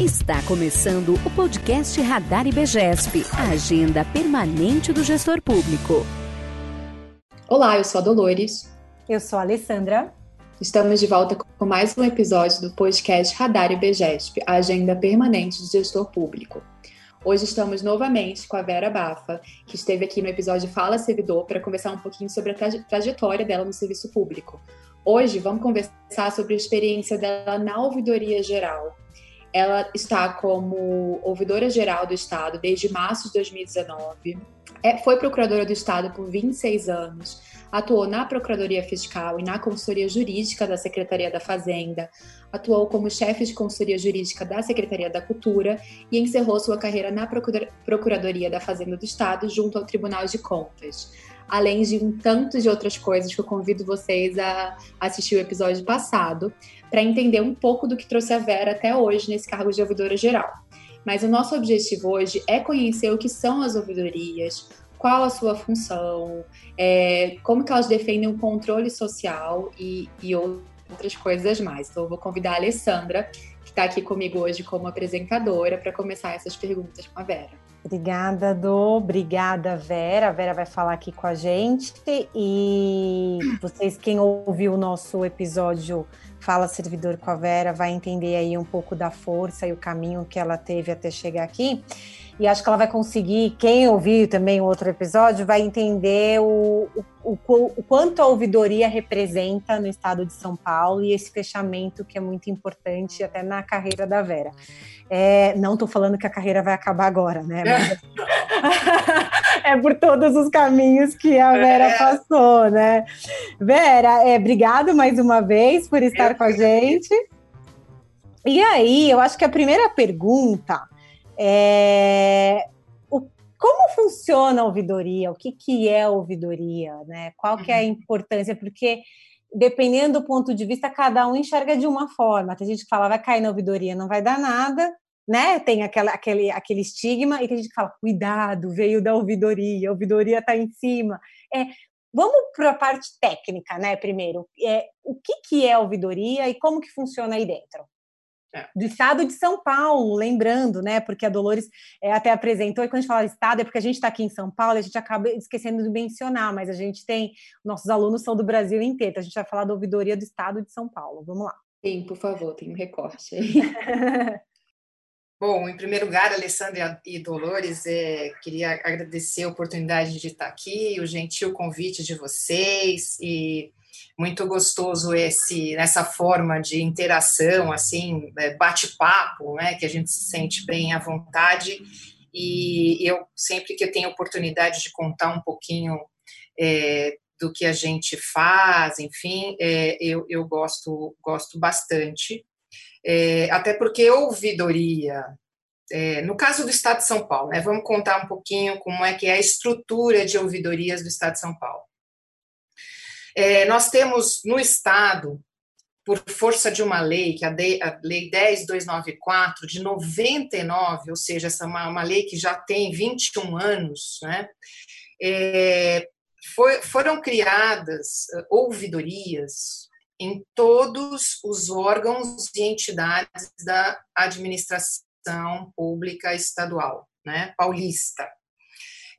Está começando o podcast Radar IBGESP, a agenda permanente do gestor público. Olá, eu sou a Dolores. Eu sou a Alessandra. Estamos de volta com mais um episódio do podcast Radar IBGESP, a agenda permanente do gestor público. Hoje estamos novamente com a Vera Bafa, que esteve aqui no episódio Fala Servidor para conversar um pouquinho sobre a trajetória dela no serviço público. Hoje vamos conversar sobre a experiência dela na ouvidoria geral. Ela está como ouvidora geral do Estado desde março de 2019. É, foi procuradora do Estado por 26 anos. Atuou na Procuradoria Fiscal e na Consultoria Jurídica da Secretaria da Fazenda. Atuou como chefe de Consultoria Jurídica da Secretaria da Cultura e encerrou sua carreira na Procuradoria da Fazenda do Estado junto ao Tribunal de Contas além de um tanto de outras coisas que eu convido vocês a assistir o episódio passado, para entender um pouco do que trouxe a Vera até hoje nesse cargo de ouvidora geral. Mas o nosso objetivo hoje é conhecer o que são as ouvidorias, qual a sua função, é, como que elas defendem o controle social e, e outras coisas mais. Então eu vou convidar a Alessandra, que está aqui comigo hoje como apresentadora, para começar essas perguntas com a Vera. Obrigada, Do. Obrigada, Vera. A Vera vai falar aqui com a gente. E vocês, quem ouviu o nosso episódio Fala Servidor com a Vera, vai entender aí um pouco da força e o caminho que ela teve até chegar aqui. E acho que ela vai conseguir, quem ouviu também o outro episódio, vai entender o, o, o, o quanto a ouvidoria representa no estado de São Paulo e esse fechamento que é muito importante até na carreira da Vera. É, não estou falando que a carreira vai acabar agora, né? Mas... é por todos os caminhos que a Vera é. passou, né? Vera, é, obrigado mais uma vez por estar com a gente. E aí, eu acho que a primeira pergunta é o, como funciona a ouvidoria? O que, que é a ouvidoria? Né? Qual que é a uhum. importância? Porque dependendo do ponto de vista, cada um enxerga de uma forma. Tem gente que fala, vai cair na ouvidoria, não vai dar nada, né? Tem aquela, aquele, aquele estigma, e tem gente que fala, cuidado, veio da ouvidoria, a ouvidoria está em cima. É, vamos para a parte técnica, né? Primeiro, é, o que, que é a ouvidoria e como que funciona aí dentro? É. Do estado de São Paulo, lembrando, né? Porque a Dolores é, até apresentou, e quando a gente fala estado, é porque a gente está aqui em São Paulo, a gente acaba esquecendo de mencionar, mas a gente tem, nossos alunos são do Brasil inteiro, então a gente vai falar da ouvidoria do estado de São Paulo. Vamos lá. Sim, por favor, tem um recorte aí. Bom, em primeiro lugar, Alessandra e Dolores, é, queria agradecer a oportunidade de estar aqui, o gentil convite de vocês e muito gostoso esse essa forma de interação, assim, é, bate-papo, né, que a gente se sente bem à vontade. E eu sempre que eu tenho oportunidade de contar um pouquinho é, do que a gente faz, enfim, é, eu, eu gosto gosto bastante. É, até porque ouvidoria, é, no caso do Estado de São Paulo, né, vamos contar um pouquinho como é que é a estrutura de ouvidorias do Estado de São Paulo. É, nós temos no Estado, por força de uma lei, que é a, Lei 10294, de 99, ou seja, essa é uma, uma lei que já tem 21 anos, né? É, foi, foram criadas uh, ouvidorias em todos os órgãos e entidades da administração pública estadual, né, paulista.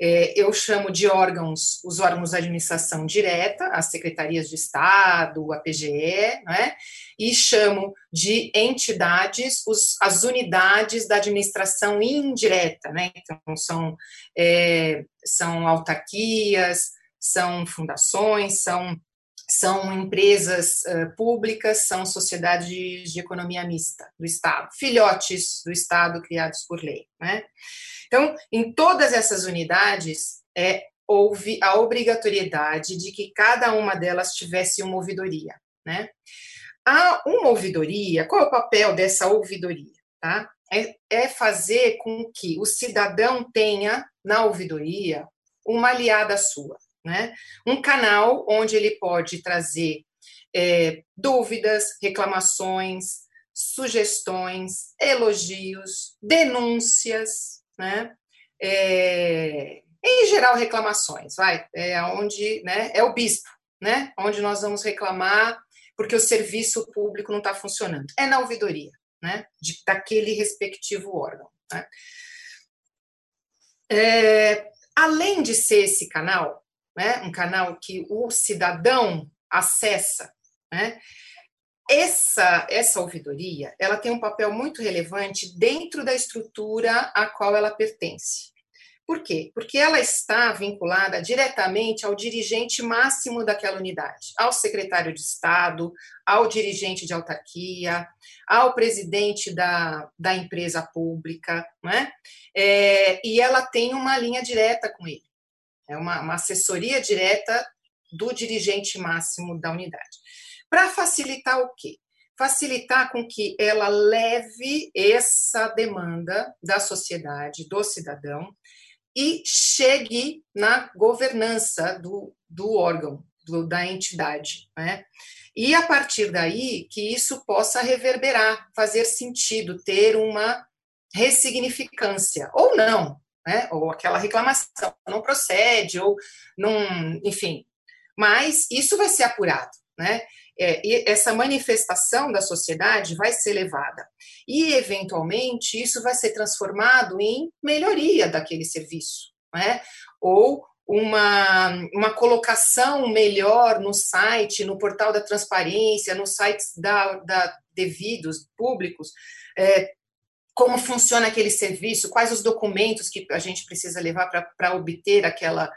É, eu chamo de órgãos, os órgãos da administração direta, as secretarias de Estado, a PGE, né? e chamo de entidades os, as unidades da administração indireta, né? então são, é, são autarquias, são fundações, são são empresas uh, públicas, são sociedades de, de, economia mista do Estado, filhotes do Estado criados por lei. Né? Então, em todas essas unidades, é, houve a obrigatoriedade de que cada uma delas tivesse uma ouvidoria. Né? Há uma ouvidoria, qual é o papel dessa ouvidoria? Tá? É, é fazer com que o cidadão tenha na ouvidoria uma aliada sua, né? um canal onde ele pode trazer é, dúvidas, reclamações, sugestões, elogios, denúncias, né? É, em geral, reclamações, vai, é onde, né, é o bispo, né, onde nós vamos reclamar porque o serviço público não está funcionando. É na ouvidoria, né, de, daquele respectivo órgão. Né? É, além de ser esse canal, né, um canal que o cidadão acessa, né, essa, essa ouvidoria ela tem um papel muito relevante dentro da estrutura a qual ela pertence. Por quê? Porque ela está vinculada diretamente ao dirigente máximo daquela unidade, ao secretário de Estado, ao dirigente de autarquia, ao presidente da, da empresa pública, não é? é e ela tem uma linha direta com ele, é uma, uma assessoria direta do dirigente máximo da unidade. Para facilitar o quê? Facilitar com que ela leve essa demanda da sociedade, do cidadão, e chegue na governança do, do órgão, do, da entidade. Né? E a partir daí que isso possa reverberar, fazer sentido, ter uma ressignificância, ou não, né? ou aquela reclamação não procede, ou não, enfim. Mas isso vai ser apurado. Né? é, essa manifestação da sociedade vai ser levada. E, eventualmente, isso vai ser transformado em melhoria daquele serviço, né? ou uma, uma colocação melhor no site, no portal da transparência, nos sites da, da devidos, públicos, é, como funciona aquele serviço, quais os documentos que a gente precisa levar para obter aquela,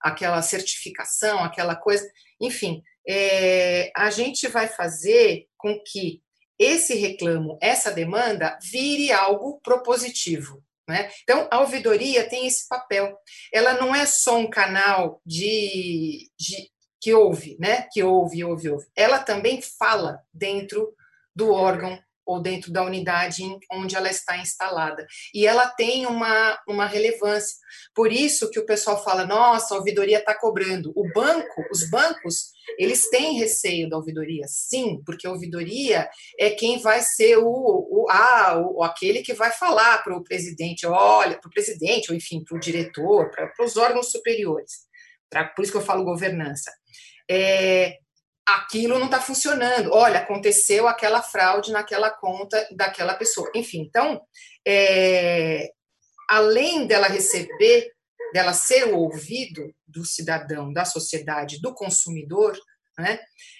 aquela certificação, aquela coisa, enfim, é, a gente vai fazer com que esse reclamo, essa demanda, vire algo propositivo. Né? Então, a ouvidoria tem esse papel. Ela não é só um canal de, de que ouve, né? Que ouve, ouve, ouve. Ela também fala dentro do órgão ou dentro da unidade onde ela está instalada. E ela tem uma, uma relevância. Por isso que o pessoal fala, nossa, a ouvidoria está cobrando. O banco, os bancos, eles têm receio da ouvidoria, sim, porque a ouvidoria é quem vai ser o, o, ah, o aquele que vai falar para o presidente, olha, para o presidente, ou enfim, para o diretor, para os órgãos superiores. Pra, por isso que eu falo governança. É, aquilo não está funcionando. Olha, aconteceu aquela fraude naquela conta daquela pessoa. Enfim, então, é, além dela receber, dela ser o ouvido do cidadão, da sociedade, do consumidor, né,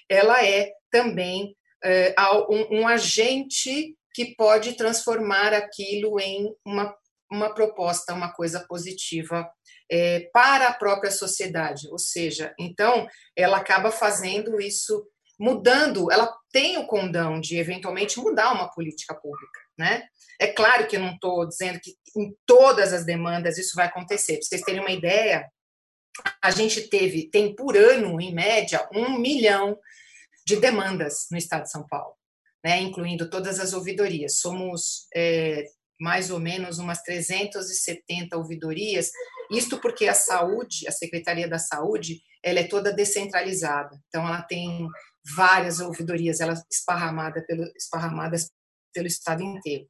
ela é também é, um, um agente que pode transformar aquilo em uma, uma proposta, uma coisa positiva é, para a própria sociedade. Ou seja, então, ela acaba fazendo isso, mudando, ela tem o condão de eventualmente mudar uma política pública. Né? É claro que eu não estou dizendo que em todas as demandas isso vai acontecer. Para vocês terem uma ideia, a gente teve, tem por ano, em média, um milhão de demandas no estado de São Paulo, né? incluindo todas as ouvidorias. Somos é, mais ou menos umas 370 ouvidorias, isto porque a saúde, a Secretaria da Saúde, ela é toda descentralizada, então ela tem várias ouvidorias, elas esparramada pelo, esparramadas pelo estado inteiro.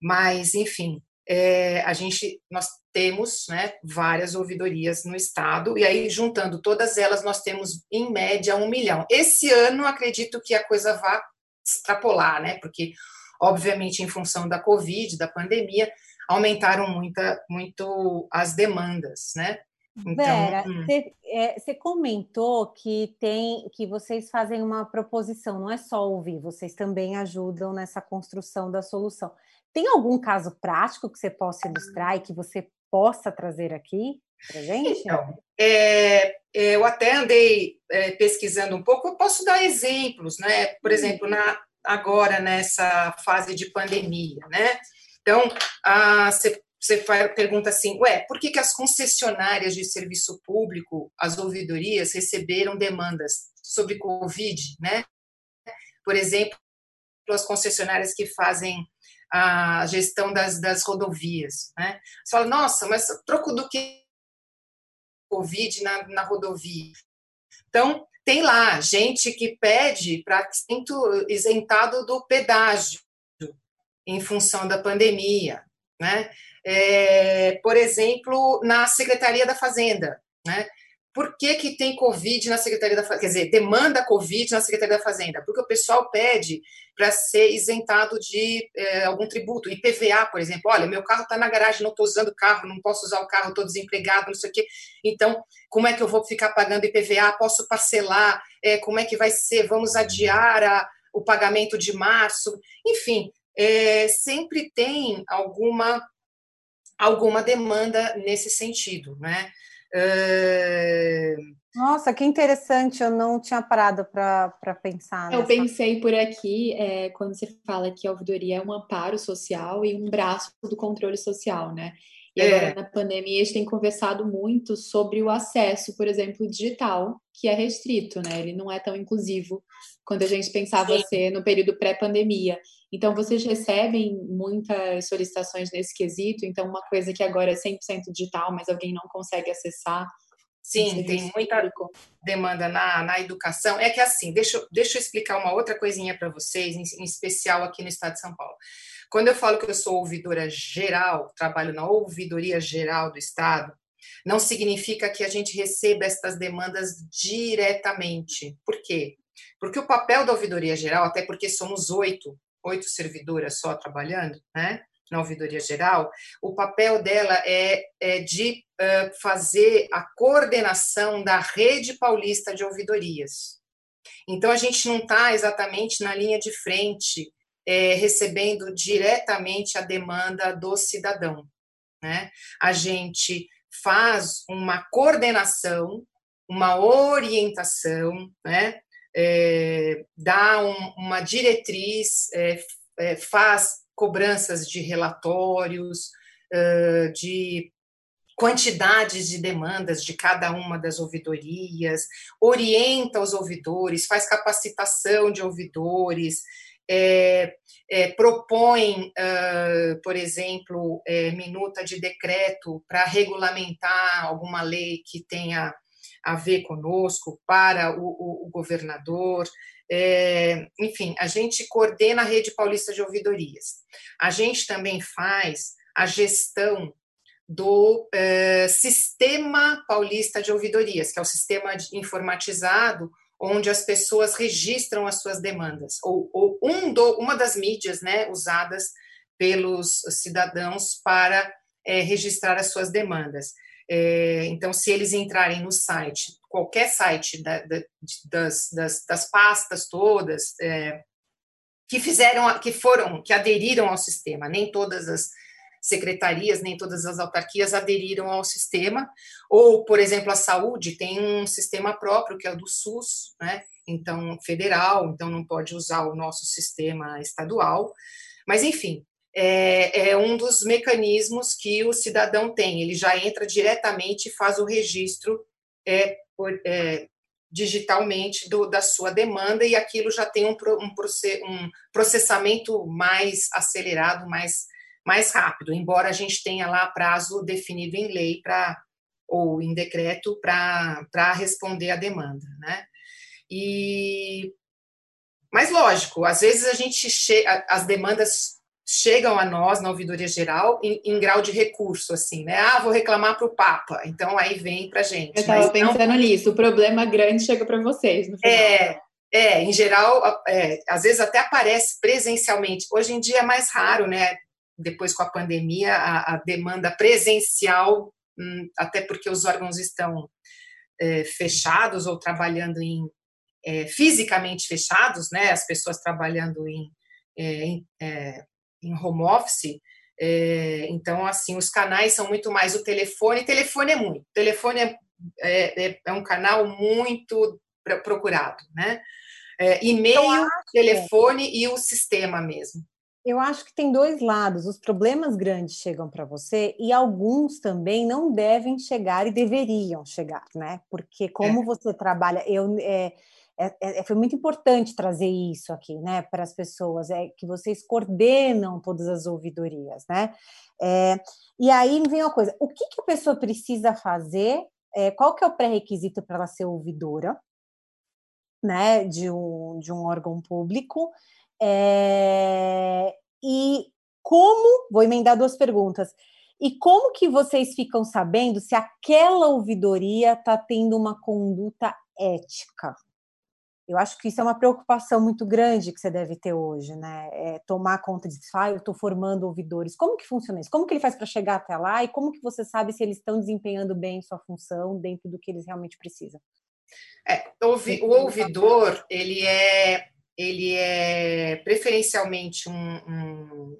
Mas, enfim, é, a gente, nós temos né, várias ouvidorias no estado, e aí, juntando todas elas, nós temos, em média, um milhão. Esse ano, acredito que a coisa vá extrapolar, né, porque obviamente, em função da Covid, da pandemia, aumentaram muita, muito as demandas, né? Então, Vera, hum. você é, comentou que tem que vocês fazem uma proposição, não é só ouvir, vocês também ajudam nessa construção da solução. Tem algum caso prático que você possa ilustrar e que você possa trazer aqui para gente? Então, é, eu até andei é, pesquisando um pouco, eu posso dar exemplos, né? Por hum. exemplo, na, agora nessa fase de pandemia, né? Então, você pergunta assim, ué, por que, que as concessionárias de serviço público, as ouvidorias, receberam demandas sobre Covid, né? Por exemplo, as concessionárias que fazem a gestão das, das rodovias, né? Você fala, nossa, mas troco do que Covid na, na rodovia? Então, tem lá gente que pede para isentado do pedágio em função da pandemia, né? É, por exemplo, na Secretaria da Fazenda, né? Por que, que tem Covid na Secretaria da Fazenda? Quer dizer, demanda Covid na Secretaria da Fazenda? Porque o pessoal pede para ser isentado de é, algum tributo. IPVA, por exemplo. Olha, meu carro está na garagem, não estou usando o carro, não posso usar o carro, estou desempregado, não sei o quê. Então, como é que eu vou ficar pagando IPVA? Posso parcelar? É, como é que vai ser? Vamos adiar a, o pagamento de março? Enfim, é, sempre tem alguma alguma demanda nesse sentido, né? Nossa, que interessante, eu não tinha parado para pensar. Eu pensei por aqui, é, quando você fala que a ouvidoria é um amparo social e um braço do controle social, né? E agora, é. na pandemia, a gente tem conversado muito sobre o acesso, por exemplo, digital, que é restrito, né? Ele não é tão inclusivo quando a gente pensava Sim. ser no período pré-pandemia. Então, vocês recebem muitas solicitações nesse quesito? Então, uma coisa que agora é 100% digital, mas alguém não consegue acessar? Sim, tem muita demanda na, na educação. É que assim, deixa, deixa eu explicar uma outra coisinha para vocês, em, em especial aqui no estado de São Paulo. Quando eu falo que eu sou ouvidora geral, trabalho na ouvidoria geral do Estado, não significa que a gente receba estas demandas diretamente. Por quê? Porque o papel da ouvidoria geral, até porque somos oito, oito servidoras só trabalhando, né? Na ouvidoria geral, o papel dela é, é de uh, fazer a coordenação da rede paulista de ouvidorias. Então, a gente não está exatamente na linha de frente é, recebendo diretamente a demanda do cidadão. Né? A gente faz uma coordenação, uma orientação, né? É, dá um, uma diretriz, é, faz cobranças de relatórios, de quantidades de demandas de cada uma das ouvidorias, orienta os ouvidores, faz capacitação de ouvidores, é, é, propõe, uh, por exemplo, é, minuta de decreto para regulamentar alguma lei que tenha a ver conosco para o, o, o governador. É, enfim, a gente coordena a rede paulista de ouvidorias. A gente também faz a gestão do é, Sistema Paulista de Ouvidorias, que é o sistema informatizado onde as pessoas registram as suas demandas, ou, ou um do, uma das mídias né, usadas pelos cidadãos para é, registrar as suas demandas. É, então, se eles entrarem no site, qualquer site da, da, das, das, das, pastas todas, é, que fizeram, que foram, que aderiram ao sistema, nem todas as secretarias, nem todas as autarquias aderiram ao sistema, ou, por exemplo, a saúde tem um sistema próprio, que é o do SUS, né? então, federal, então não pode usar o nosso sistema estadual, mas, enfim, é, é, um dos mecanismos que o cidadão tem. Ele já entra diretamente e faz o registro é, por, é, digitalmente do, da sua demanda e aquilo já tem um, um, um processamento mais acelerado, mais mais rápido, embora a gente tenha lá prazo definido em lei para ou em decreto para responder a demanda, né? E mas lógico, às vezes a gente as demandas chegam a nós na ouvidoria geral em, em, grau de recurso, assim, né? Ah, vou reclamar para o Papa, então aí vem para gente. Eu estava pensando não... nisso. O problema grande chega para vocês. No final. É, é, em geral, é, às vezes até aparece presencialmente. Hoje em dia é mais raro, né? depois com a pandemia, a, a demanda presencial, hum, até porque os órgãos estão é, fechados ou trabalhando em é, fisicamente fechados, né? As pessoas trabalhando em, é, é, em home office. É, então, assim, os canais são muito mais o telefone. Telefone é muito. Telefone é, é, é um canal muito procurado, né? e-mail, telefone e o sistema mesmo. Eu acho que tem dois lados. Os problemas grandes chegam para você e alguns também não devem chegar e deveriam chegar, né? Porque como é. você trabalha, eu é, é, é, foi muito importante trazer isso aqui, né, para as pessoas, é que vocês coordenam todas as ouvidorias, né? É, e aí vem uma coisa: o que, que a pessoa precisa fazer? É, qual que é o pré-requisito para ela ser ouvidora, né, de um, de um órgão público? É, e como, vou emendar duas perguntas, E como que vocês ficam sabendo se aquela ouvidoria está tendo uma conduta ética? Eu acho que isso é uma preocupação muito grande que você deve ter hoje, né? É tomar conta disso. Ah, eu estou formando ouvidores. Como que funciona isso? Como que ele faz para chegar até lá? E como que você sabe se eles estão desempenhando bem sua função dentro do que eles realmente precisam? É, o ouvidor, ele é, ele é preferencialmente um, um,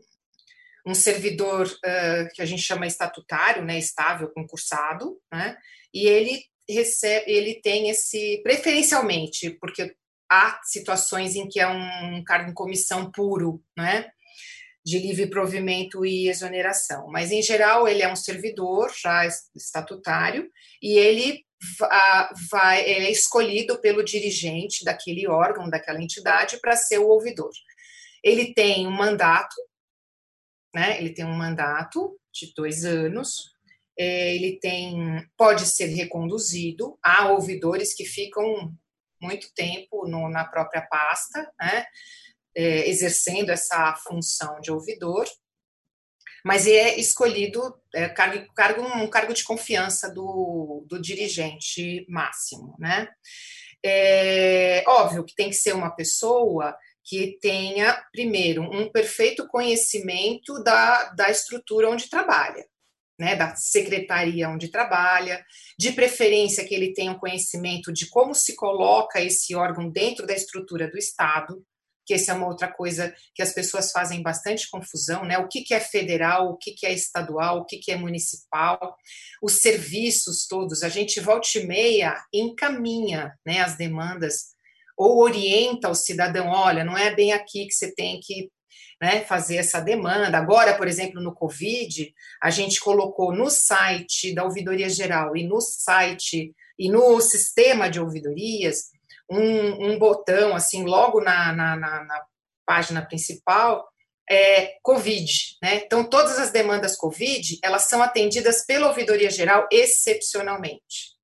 um servidor uh, que a gente chama estatutário, né, estável, concursado, né? E ele recebe, ele tem esse preferencialmente, porque há situações em que é um cargo em comissão puro, né? De livre provimento e exoneração. Mas, em geral, ele é um servidor já estatutário e ele vai, ele é escolhido pelo dirigente daquele órgão, daquela entidade, para ser o ouvidor. Ele tem um mandato, né? Ele tem um mandato de dois anos. É, ele tem, pode ser reconduzido. Há ouvidores que ficam muito tempo no, na própria pasta, né, é, exercendo essa função de ouvidor, mas é escolhido é, cargo, cargo, um cargo de confiança do, do dirigente máximo. Né? É óbvio que tem que ser uma pessoa que tenha, primeiro, um perfeito conhecimento da, da estrutura onde trabalha né, da secretaria onde trabalha, de preferência que ele tenha um conhecimento de como se coloca esse órgão dentro da estrutura do Estado, que essa é uma outra coisa que as pessoas fazem bastante confusão, né? O que, que é federal, o que, que é estadual, o que, que é municipal, os serviços todos, a gente volta e meia encaminha né, as demandas ou orienta o cidadão, olha, não é bem aqui que você tem que né, fazer essa demanda. Agora, por exemplo, no Covid, a gente colocou no site da Ouvidoria Geral e no site e no sistema de ouvidorias um, um botão, assim, logo na, na, na, na página principal, é, Covid, né? Então, todas as demandas Covid, elas são atendidas pela Ouvidoria Geral excepcionalmente.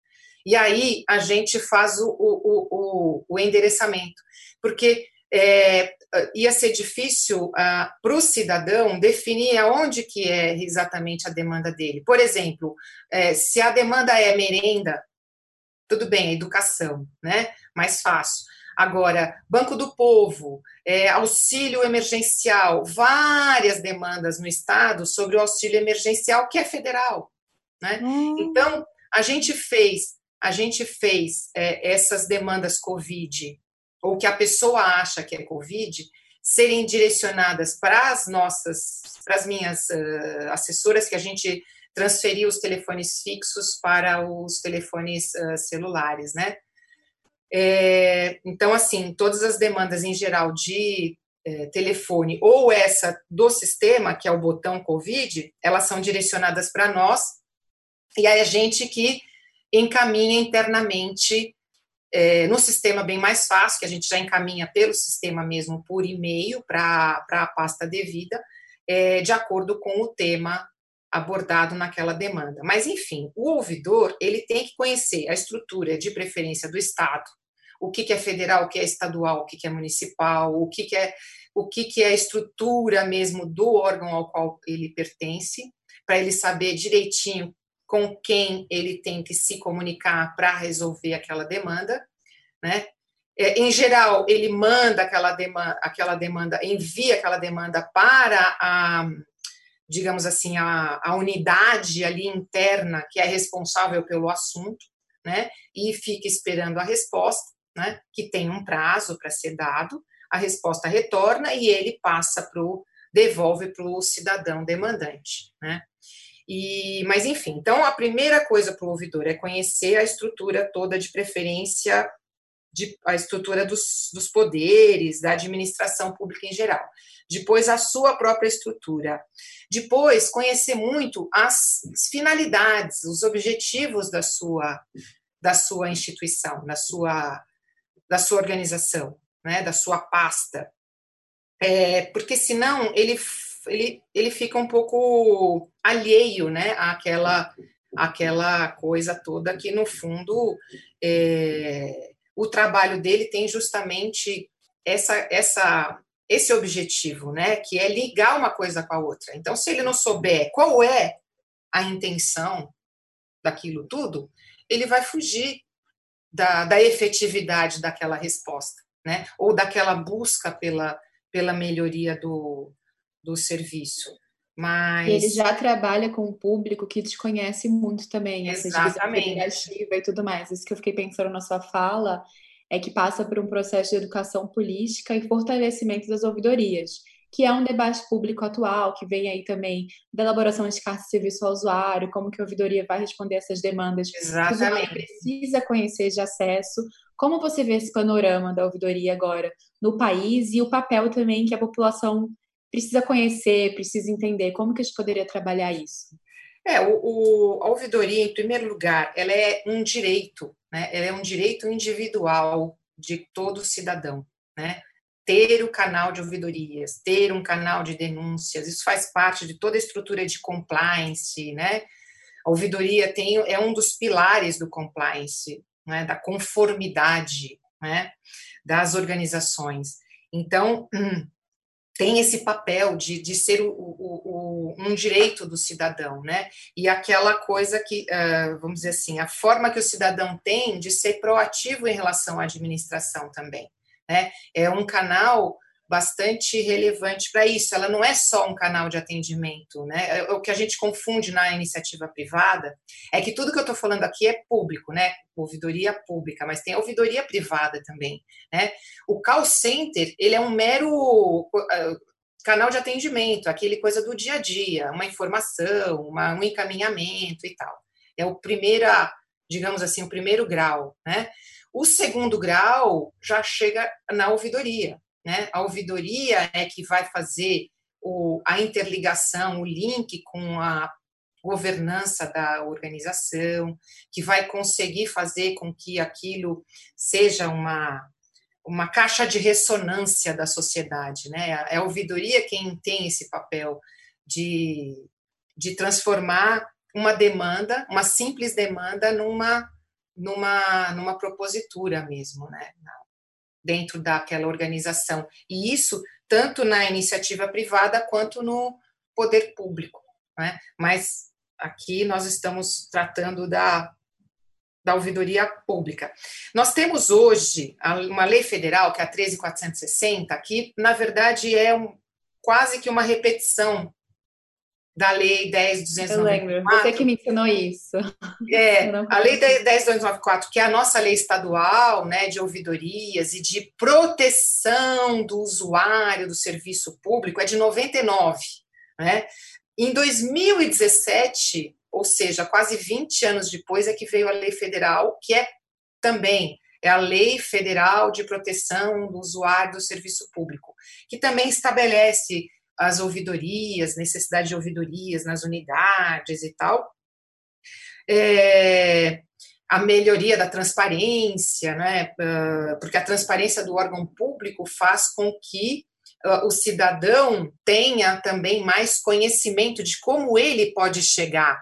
E aí, a gente faz o, o, o, o endereçamento, porque é, ia ser difícil uh, para o cidadão definir aonde que é exatamente a demanda dele. Por exemplo, é, se a demanda é merenda, tudo bem, educação, né? Mais fácil. Agora, Banco do Povo, é, auxílio emergencial, várias demandas no Estado sobre o auxílio emergencial, que é federal. Né? Hum. Então, a gente fez, a gente fez é, essas demandas Covid ou que a pessoa acha que é Covid, serem direcionadas para as nossas, para as minhas uh, assessoras, que a gente transferiu os telefones fixos para os telefones uh, celulares, né? É, então, assim, todas as demandas em geral de é, telefone ou essa do sistema, que é o botão Covid, elas são direcionadas para nós, e aí a gente que encaminha internamente é, no sistema bem mais fácil, que a gente já encaminha pelo sistema mesmo por e-mail para a pasta devida, é, de acordo com o tema abordado naquela demanda. Mas, enfim, o ouvidor ele tem que conhecer a estrutura de preferência do Estado, o que, que é federal, o que é estadual, o que, que é municipal, o que, que é o que, que é a estrutura mesmo do órgão ao qual ele pertence, para ele saber direitinho com quem ele tem que se comunicar para resolver aquela demanda, né? É, em geral, ele manda aquela demanda, aquela demanda, envia aquela demanda para a, digamos assim, a, a unidade ali interna que é responsável pelo assunto, né? E fica esperando a resposta, né? Que tem um prazo para ser dado. A resposta retorna e ele passa para o devolve para o cidadão demandante, né? E, mas, enfim, então a primeira coisa para o ouvidor é conhecer a estrutura toda de preferência, de, a estrutura dos, dos poderes, da administração pública em geral. Depois, a sua própria estrutura. Depois, conhecer muito as finalidades, os objetivos da sua, da sua instituição, da sua, da sua organização, né, da sua pasta. É, porque senão ele ele, ele fica um pouco alheio né, àquela, àquela coisa toda que, no fundo, é, o trabalho dele tem justamente essa, essa, esse objetivo, né, que é ligar uma coisa com a outra. Então, se ele não souber qual é a intenção daquilo tudo, ele vai fugir da, da efetividade daquela resposta, né? Ou daquela busca pela, pela melhoria do, do serviço. Mas... ele já trabalha com um público que desconhece muito também Exatamente. essa divisão e tudo mais. Isso que eu fiquei pensando na sua fala é que passa por um processo de educação política e fortalecimento das ouvidorias que é um debate público atual, que vem aí também da elaboração de carta de serviço ao usuário, como que a ouvidoria vai responder essas demandas Exatamente. que o usuário precisa conhecer de acesso. Como você vê esse panorama da ouvidoria agora no país e o papel também que a população precisa conhecer, precisa entender? Como que a gente poderia trabalhar isso? É, o, o, a ouvidoria, em primeiro lugar, ela é um direito, né? Ela é um direito individual de todo cidadão, né? ter o canal de ouvidorias, ter um canal de denúncias, isso faz parte de toda a estrutura de compliance, né? A ouvidoria tem, é um dos pilares do compliance, né? da conformidade né? das organizações. Então, tem esse papel de, de ser o, o, o, um direito do cidadão, né? E aquela coisa que, uh, vamos dizer assim, a forma que o cidadão tem de ser proativo em relação à administração também né? É um canal bastante relevante para isso. Ela não é só um canal de atendimento, né? É, o que a gente confunde na iniciativa privada é que tudo que eu estou falando aqui é público, né? Ouvidoria pública, mas tem ouvidoria privada também, né? O call center ele é um mero uh, canal de atendimento, aquele coisa do dia a dia, uma informação, uma, um encaminhamento e tal. É o primeiro, digamos assim, o primeiro grau, né? O segundo grau já chega na ouvidoria. Né? A ouvidoria é que vai fazer o, a interligação, o link com a governança da organização, que vai conseguir fazer com que aquilo seja uma, uma caixa de ressonância da sociedade. Né? É a ouvidoria quem tem esse papel de, de transformar uma demanda, uma simples demanda, numa numa, numa propositura mesmo, né? Dentro daquela organização. E isso tanto na iniciativa privada quanto no poder público. Né? Mas aqui nós estamos tratando da, da ouvidoria pública. Nós temos hoje uma lei federal, que é a 13460, que, na verdade, é um, quase que uma repetição da Lei 10.294. Eu lembro, você que me ensinou isso. É, a Lei 10.294, que é a nossa lei estadual né, de ouvidorias e de proteção do usuário do serviço público, é de 99. Né? Em 2017, ou seja, quase 20 anos depois, é que veio a lei federal, que é também é a Lei Federal de Proteção do Usuário do Serviço Público, que também estabelece as ouvidorias, necessidade de ouvidorias nas unidades e tal. É, a melhoria da transparência, né? Ah, porque a transparência do órgão público faz com que ah, o cidadão tenha também mais conhecimento de como ele pode chegar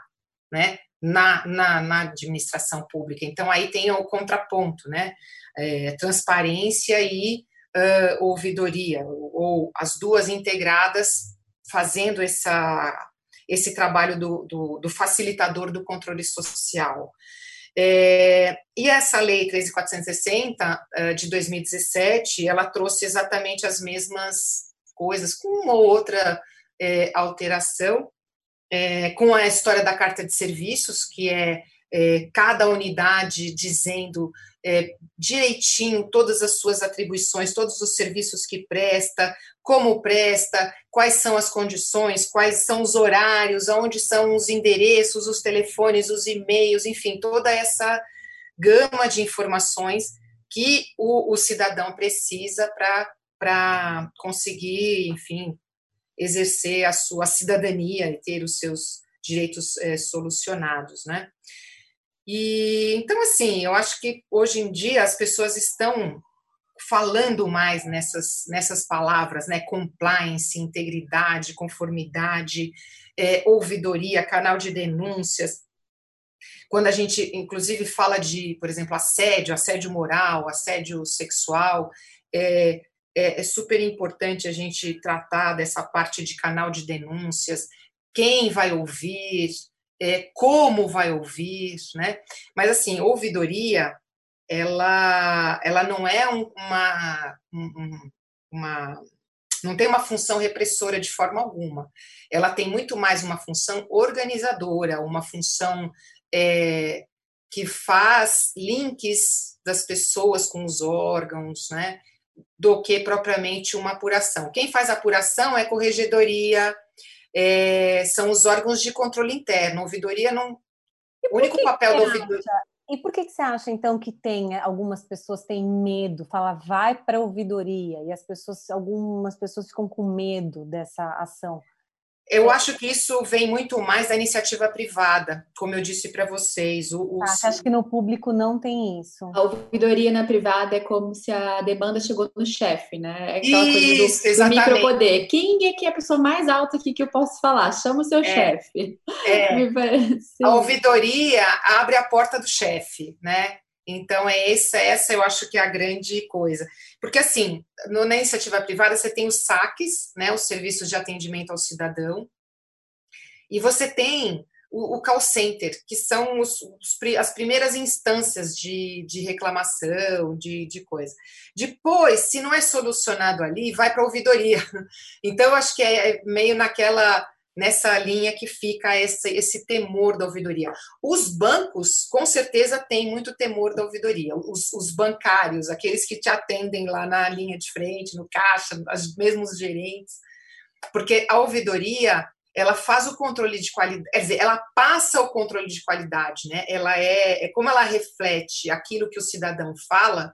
né, na, na, na administração pública. Então, aí tem o contraponto, né? É, transparência e uh, ouvidoria, ou, as duas integradas fazendo essa, esse trabalho do, do, do facilitador do controle social. É, e essa lei 13.460 uh, de 2017, ela trouxe exatamente as mesmas coisas, com uma ou outra é, alteração, é, com a história da carta de serviços, que é, é cada unidade dizendo é, direitinho todas as suas atribuições, todos os serviços que presta, como presta, quais são as condições, quais são os horários, onde são os endereços, os telefones, os e-mails, enfim, toda essa gama de informações que o, o cidadão precisa para conseguir, enfim, exercer a sua cidadania e ter os seus direitos é, solucionados, né? E então, assim, eu acho que hoje em dia as pessoas estão falando mais nessas, nessas palavras, né? Compliance, integridade, conformidade, é, ouvidoria, canal de denúncias. Quando a gente, inclusive, fala de, por exemplo, assédio, assédio moral, assédio sexual, é, é, é super importante a gente tratar dessa parte de canal de denúncias, quem vai ouvir, é, como vai ouvir, né? Mas assim, ouvidoria, ela, ela não é uma, uma, não tem uma função repressora de forma alguma. Ela tem muito mais uma função organizadora, uma função é, que faz links das pessoas com os órgãos, né? Do que propriamente uma apuração. Quem faz apuração é corregedoria, é, são os órgãos de controle interno. Ouvidoria não. O único papel da ouvidoria. E por que, que você acha, então, que tem algumas pessoas têm medo, fala vai para a ouvidoria, e as pessoas, algumas pessoas ficam com medo dessa ação? Eu acho que isso vem muito mais da iniciativa privada, como eu disse para vocês. O, o... Ah, acha que no público não tem isso? A ouvidoria na privada é como se a demanda chegou no chefe, né? É aquela isso, coisa do, do micropoder. Quem é que é a pessoa mais alta aqui que eu posso falar? Chama o seu é, chefe. É. A ouvidoria abre a porta do chefe, né? Então, é essa, essa eu acho que é a grande coisa. Porque, assim, no, na iniciativa privada, você tem os saques, né, os serviços de atendimento ao cidadão, e você tem o, o call center, que são os, os, as primeiras instâncias de, de reclamação, de, de coisa. Depois, se não é solucionado ali, vai para a ouvidoria. Então, eu acho que é meio naquela nessa linha que fica esse, esse temor da ouvidoria. Os bancos, com certeza, têm muito temor da ouvidoria. Os, os, bancários, aqueles que te atendem lá na linha de frente, no caixa, os mesmos gerentes, porque a ouvidoria ela faz o controle de qualidade, quer dizer, ela passa o controle de qualidade, né? Ela é, é como ela reflete aquilo que o cidadão fala,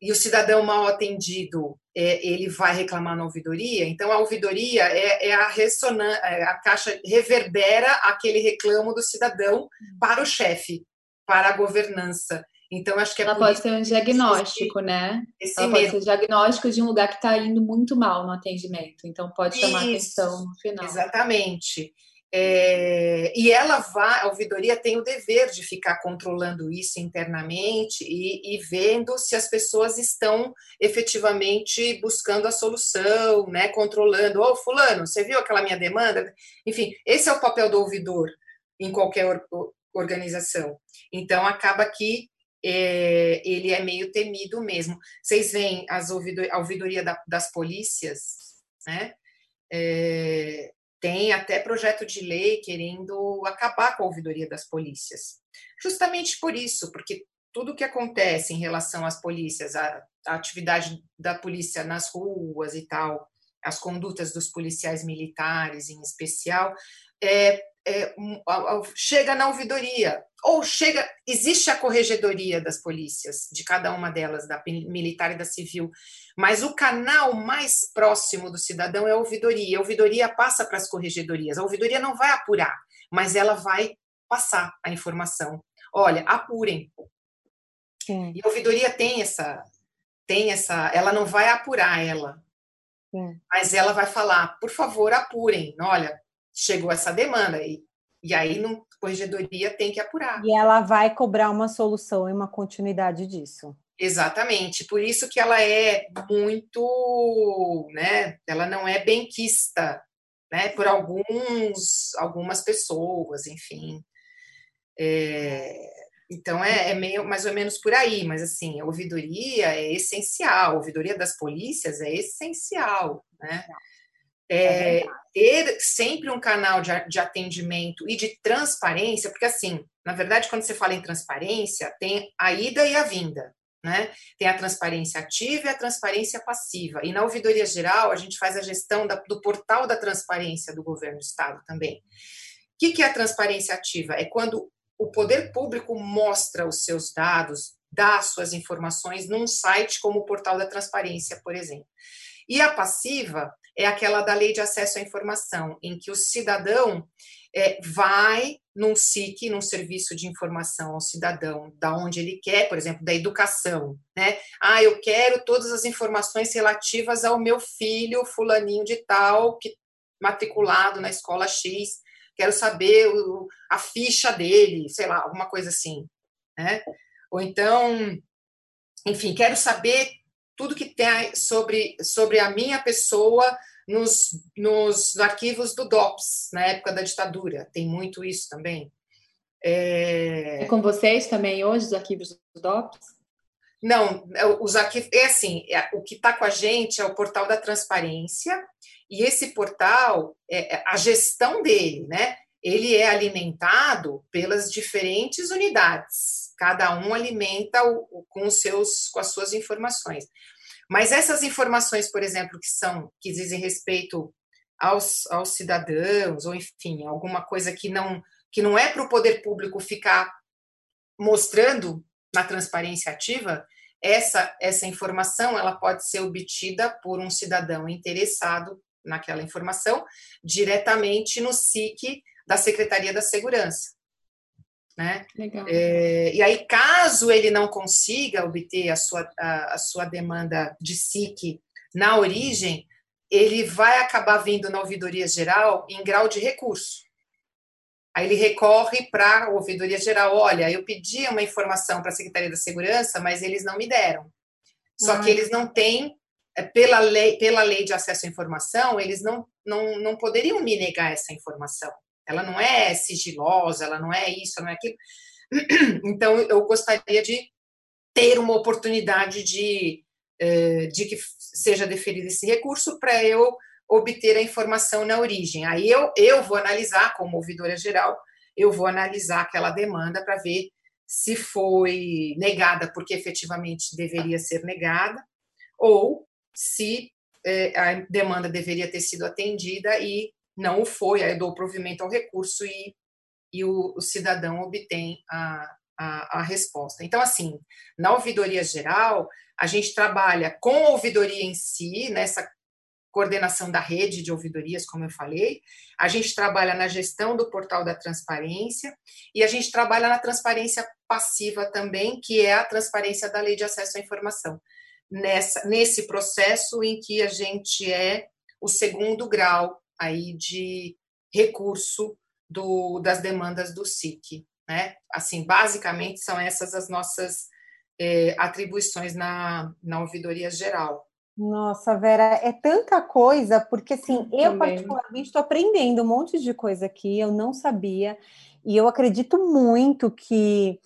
e o cidadão mal atendido é, ele vai reclamar na ouvidoria, então a ouvidoria é, é a ressonância, é, a caixa reverbera aquele reclamo do cidadão para o chefe, para a governança. Então, acho que é ela pode ser um diagnóstico, né? Ela mesmo. pode ser diagnóstico de um lugar que está indo muito mal no atendimento. Então, pode chamar Isso, atenção no final. Exatamente. É, e ela vai, a ouvidoria tem o dever de ficar controlando isso internamente e, e, vendo se as pessoas estão efetivamente buscando a solução, né, controlando. Ô, oh, fulano, você viu aquela minha demanda? Enfim, esse é o papel do ouvidor em qualquer or, organização. Então, acaba que é, ele é meio temido mesmo. Vocês veem as a ouvidoria da, das polícias, né? É, tem até projeto de lei querendo acabar com a ouvidoria das polícias. Justamente por isso, porque tudo que acontece em relação às polícias, a, a atividade da polícia nas ruas e tal, as condutas dos policiais militares em especial, é, é, chega na ouvidoria, ou chega, existe a corregedoria das polícias, de cada uma delas, da militar e da civil, mas o canal mais próximo do cidadão é a ouvidoria. A ouvidoria passa para as corregedorias. A ouvidoria não vai apurar, mas ela vai passar a informação. Olha, apurem. Sim. E a ouvidoria tem essa, tem essa, ela não vai apurar ela, Sim. mas ela vai falar, por favor, apurem. Olha, chegou essa demanda e, e aí no corregedoria tem que apurar. E ela vai cobrar uma solução e uma continuidade disso. Exatamente, por isso que ela é muito, né, ela não é benquista, né, por alguns, algumas pessoas, enfim. É, então é, é, meio mais ou menos por aí, mas assim, a ouvidoria é essencial, a ouvidoria das polícias é essencial, né? É, é ter sempre um canal de, de atendimento e de transparência, porque assim, na verdade, quando você fala em transparência, tem a ida e a vinda. Né? Tem a transparência ativa e a transparência passiva. E na ouvidoria geral, a gente faz a gestão da, do portal da transparência do governo do estado também. O que, que é a transparência ativa? É quando o poder público mostra os seus dados, dá suas informações num site como o portal da transparência, por exemplo. E a passiva é aquela da lei de acesso à informação, em que o cidadão é, vai num SIC, num serviço de informação ao cidadão, da onde ele quer, por exemplo, da educação, né? Ah, eu quero todas as informações relativas ao meu filho, fulaninho de tal, que matriculado na escola X, quero saber o, a ficha dele, sei lá, alguma coisa assim, né? Ou então, enfim, quero saber tudo que tem sobre, sobre a minha pessoa nos, nos arquivos do DOPS, na época da ditadura. Tem muito isso também. É, é com vocês também hoje, os arquivos do DOPS? Não, é, os arquivos. É assim: é, o que está com a gente é o portal da transparência, e esse portal, é, a gestão dele, né? Ele é alimentado pelas diferentes unidades. Cada um alimenta o, com os seus, com as suas informações. Mas essas informações, por exemplo, que são que dizem respeito aos, aos cidadãos, ou enfim, alguma coisa que não que não é para o poder público ficar mostrando na transparência ativa, essa essa informação ela pode ser obtida por um cidadão interessado naquela informação diretamente no SIC da Secretaria da Segurança. Né? É, e aí, caso ele não consiga obter a sua, a, a sua demanda de SIC na origem, ele vai acabar vindo na ouvidoria geral em grau de recurso. Aí ele recorre para a ouvidoria geral, olha, eu pedi uma informação para a Secretaria da Segurança, mas eles não me deram. Só que eles não têm, é, pela lei, pela lei de acesso à informação, eles não, não, não poderiam me negar essa informação. Ela não é sigilosa, ela não é isso, não é aquilo. Então, eu gostaria de ter uma oportunidade de, eh, de que seja deferido esse recurso para eu obter a informação na origem. Aí eu, eu vou analisar, como ouvidora geral, eu vou analisar aquela demanda para ver se foi negada porque efetivamente deveria ser negada, ou se eh, a demanda deveria ter sido atendida e não o foi, aí eu dou provimento ao recurso e, e o, o cidadão obtém a, a, a, resposta. Então, assim, na ouvidoria geral, a gente trabalha com a ouvidoria em si, nessa coordenação da rede de ouvidorias, como eu falei, a gente trabalha na gestão do portal da transparência e a gente trabalha na transparência passiva também, que é a transparência da lei de acesso à informação. Nessa, nesse processo em que a gente é o segundo grau aí de recurso do, das demandas do SIC. Né? Assim, basicamente são essas as nossas é, atribuições na, na ouvidoria geral. Nossa, Vera, é tanta coisa, porque assim, eu Também. particularmente estou aprendendo um monte de coisa aqui, eu não sabia, e eu acredito muito que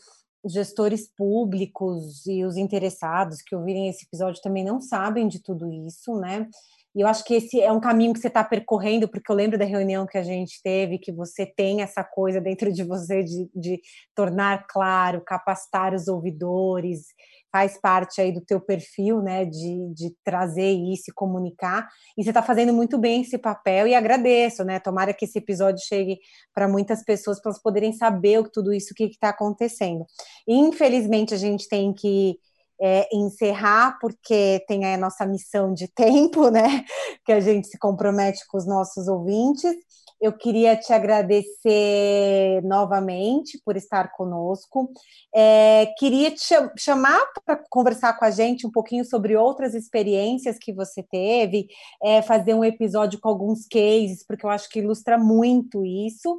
gestores públicos e os interessados que ouvirem esse episódio também não sabem de tudo isso, né? E eu acho que esse é um caminho que você está percorrendo, porque eu lembro da reunião que a gente teve, que você tem essa coisa dentro de você de, de tornar claro, capacitar os ouvidores, faz parte aí do teu perfil, né, de, de trazer isso e comunicar. E você está fazendo muito bem esse papel e agradeço, né? Tomara que esse episódio chegue para muitas pessoas para elas poderem saber o, tudo isso que está acontecendo. Infelizmente a gente tem que é, encerrar, porque tem a nossa missão de tempo, né? Que a gente se compromete com os nossos ouvintes. Eu queria te agradecer novamente por estar conosco. É, queria te chamar para conversar com a gente um pouquinho sobre outras experiências que você teve, é, fazer um episódio com alguns cases, porque eu acho que ilustra muito isso.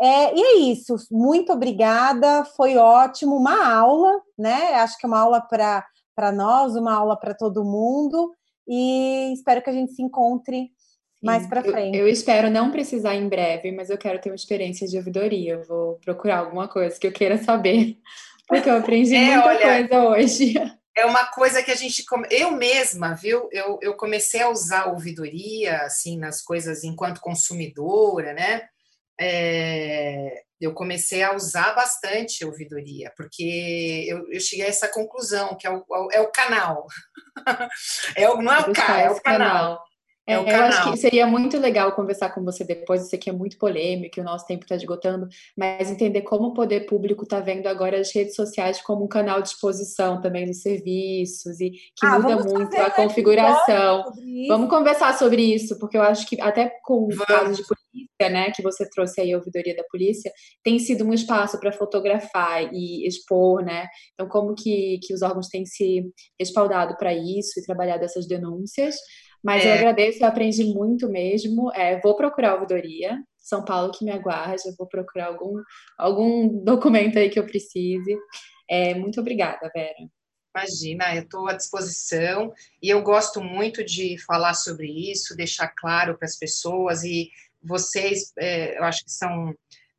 É, e é isso, muito obrigada, foi ótimo, uma aula, né? Acho que é uma aula para nós, uma aula para todo mundo, e espero que a gente se encontre mais para frente. Eu, eu, espero não precisar em breve, mas eu quero ter uma experiência de ouvidoria. Eu vou procurar alguma coisa que eu queira saber, porque eu aprendi é, muita olha, coisa hoje. É uma coisa que a gente. Eu mesma, viu? Eu, eu comecei a usar ouvidoria, assim, nas coisas enquanto consumidora, né? É, eu comecei a usar bastante a ouvidoria, porque eu, eu, cheguei a essa conclusão, que é o, é o canal. é o, não é o cara, é o canal. Canal. É, eu acho que seria muito legal conversar com você depois. Isso aqui é muito polêmico, o nosso tempo está esgotando, mas entender como o poder público está vendo agora as redes sociais como um canal de exposição também dos serviços e que ah, muda muito a configuração. Vamos conversar sobre isso, porque eu acho que até com o caso de polícia, né, que você trouxe aí a ouvidoria da polícia, tem sido um espaço para fotografar e expor, né? Então, como que, que os órgãos têm se respaldado para isso e trabalhado essas denúncias. Mas é. eu agradeço, eu aprendi muito mesmo. É, vou procurar a ouvidoria, São Paulo que me aguarde, eu vou procurar algum, algum documento aí que eu precise. É, muito obrigada, Vera. Imagina, eu estou à disposição e eu gosto muito de falar sobre isso, deixar claro para as pessoas e vocês, é, eu acho que são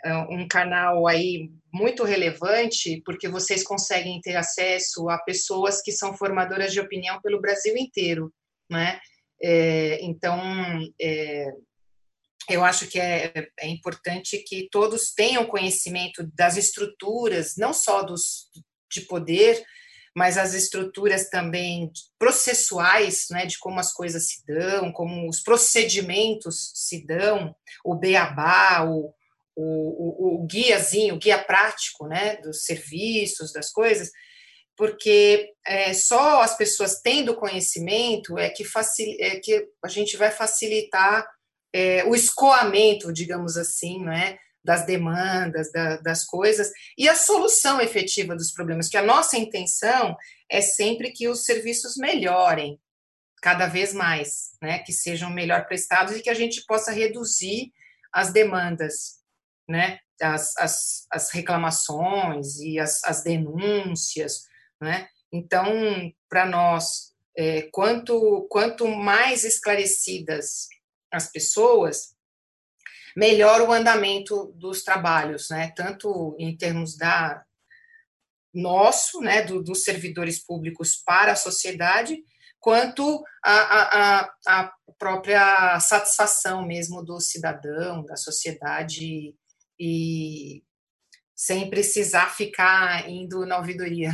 é, um canal aí muito relevante, porque vocês conseguem ter acesso a pessoas que são formadoras de opinião pelo Brasil inteiro, né? É, então, é, eu acho que é, é, importante que todos tenham conhecimento das estruturas, não só dos, de poder, mas as estruturas também processuais, né, de como as coisas se dão, como os procedimentos se dão, o beabá, o, o, o, o guiazinho, o guia prático, né, dos serviços, das coisas, porque é, só as pessoas tendo conhecimento é que, facil, é que a gente vai facilitar é, o escoamento, digamos assim, né, das demandas, da, das coisas, e a solução efetiva dos problemas, que a nossa intenção é sempre que os serviços melhorem cada vez mais, né, que sejam melhor prestados e que a gente possa reduzir as demandas, né, as, as, as reclamações e as, as denúncias, né, então, para nós, é, quanto, quanto mais esclarecidas as pessoas, melhora o andamento dos trabalhos, né? Tanto em termos da nosso, né, do, dos servidores públicos para a sociedade, quanto a, a, a própria satisfação mesmo do cidadão, da sociedade, e sem precisar ficar indo na ouvidoria.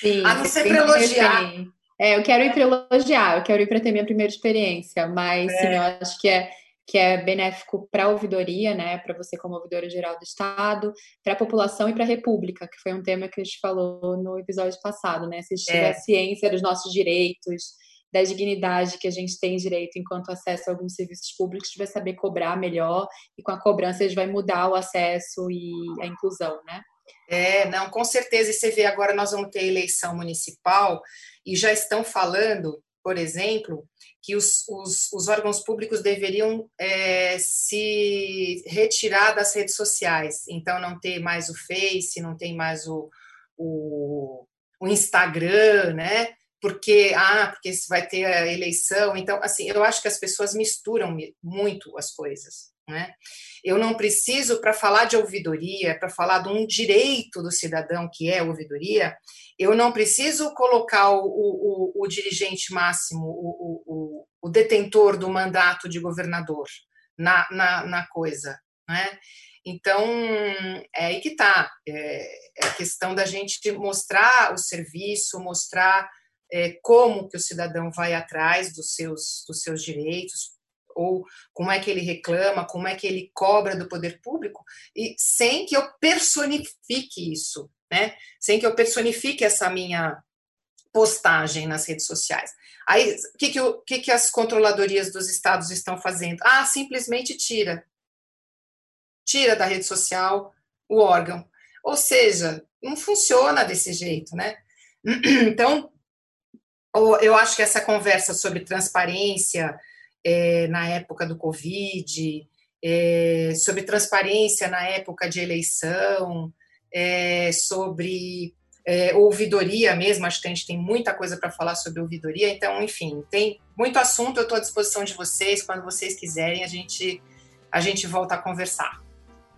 Sim, a não ser para elogiar. É, eu quero ir para elogiar, eu quero ir para ter minha primeira experiência, mas é. sim, eu acho que é que é benéfico para a ouvidoria, né, para você como ouvidora geral do Estado, para a população e para a República, que foi um tema que a gente falou no episódio passado, né, se tiver é. ciência dos nossos direitos, da dignidade que a gente tem direito enquanto acesso a alguns serviços públicos, a gente vai saber cobrar melhor e com a cobrança a gente vai mudar o acesso e a inclusão, né? É, não, com certeza. E você vê agora nós vamos ter eleição municipal e já estão falando, por exemplo, que os, os, os órgãos públicos deveriam é, se retirar das redes sociais. Então, não ter mais o Face, não tem mais o, o, o Instagram, né? Porque, ah, porque vai ter a eleição. Então, assim, eu acho que as pessoas misturam muito as coisas. Né? Eu não preciso, para falar de ouvidoria, para falar de um direito do cidadão que é ouvidoria, eu não preciso colocar o, o, o dirigente máximo, o, detentor do mandato de governador na, na, na coisa. Né? Então, é aí que está. É, é, a questão da gente mostrar o serviço, mostrar é, como que o cidadão vai atrás dos seus, dos seus direitos, ou como é que ele reclama, como é que ele cobra do poder público, e sem que eu personifique isso, né? Sem que eu personifique essa minha postagem nas redes sociais. Aí, o que, que, que, que as controladorias dos estados estão fazendo? Ah, simplesmente tira. Tira da rede social o órgão. Ou seja, não funciona desse jeito, né? Então, eu acho que essa conversa sobre transparência, é, na época do Covid, é, sobre transparência na época de eleição, é, sobre é, ouvidoria mesmo, acho que a gente tem muita coisa para falar sobre ouvidoria, então, enfim, tem muito assunto, eu estou à disposição de vocês, quando vocês quiserem, a gente, a gente volta a conversar.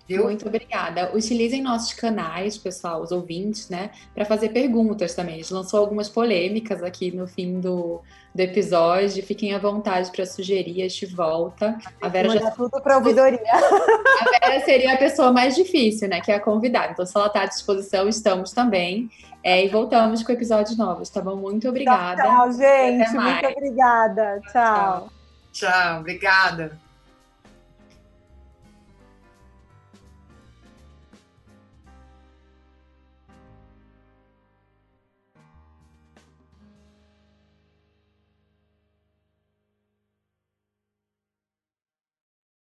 Viu? Muito obrigada. Utilizem nossos canais, pessoal, os ouvintes, né, para fazer perguntas também. A gente lançou algumas polêmicas aqui no fim do, do episódio. Fiquem à vontade para sugerir, a gente volta. A Vera já tudo para ouvidoria. A Vera seria a pessoa mais difícil, né, que é a convidada. Então, se ela está à disposição, estamos também. É, e voltamos com episódios novos, tá bom? Muito obrigada. Tchau, tchau gente. Muito obrigada. Tchau. Tchau, tchau obrigada.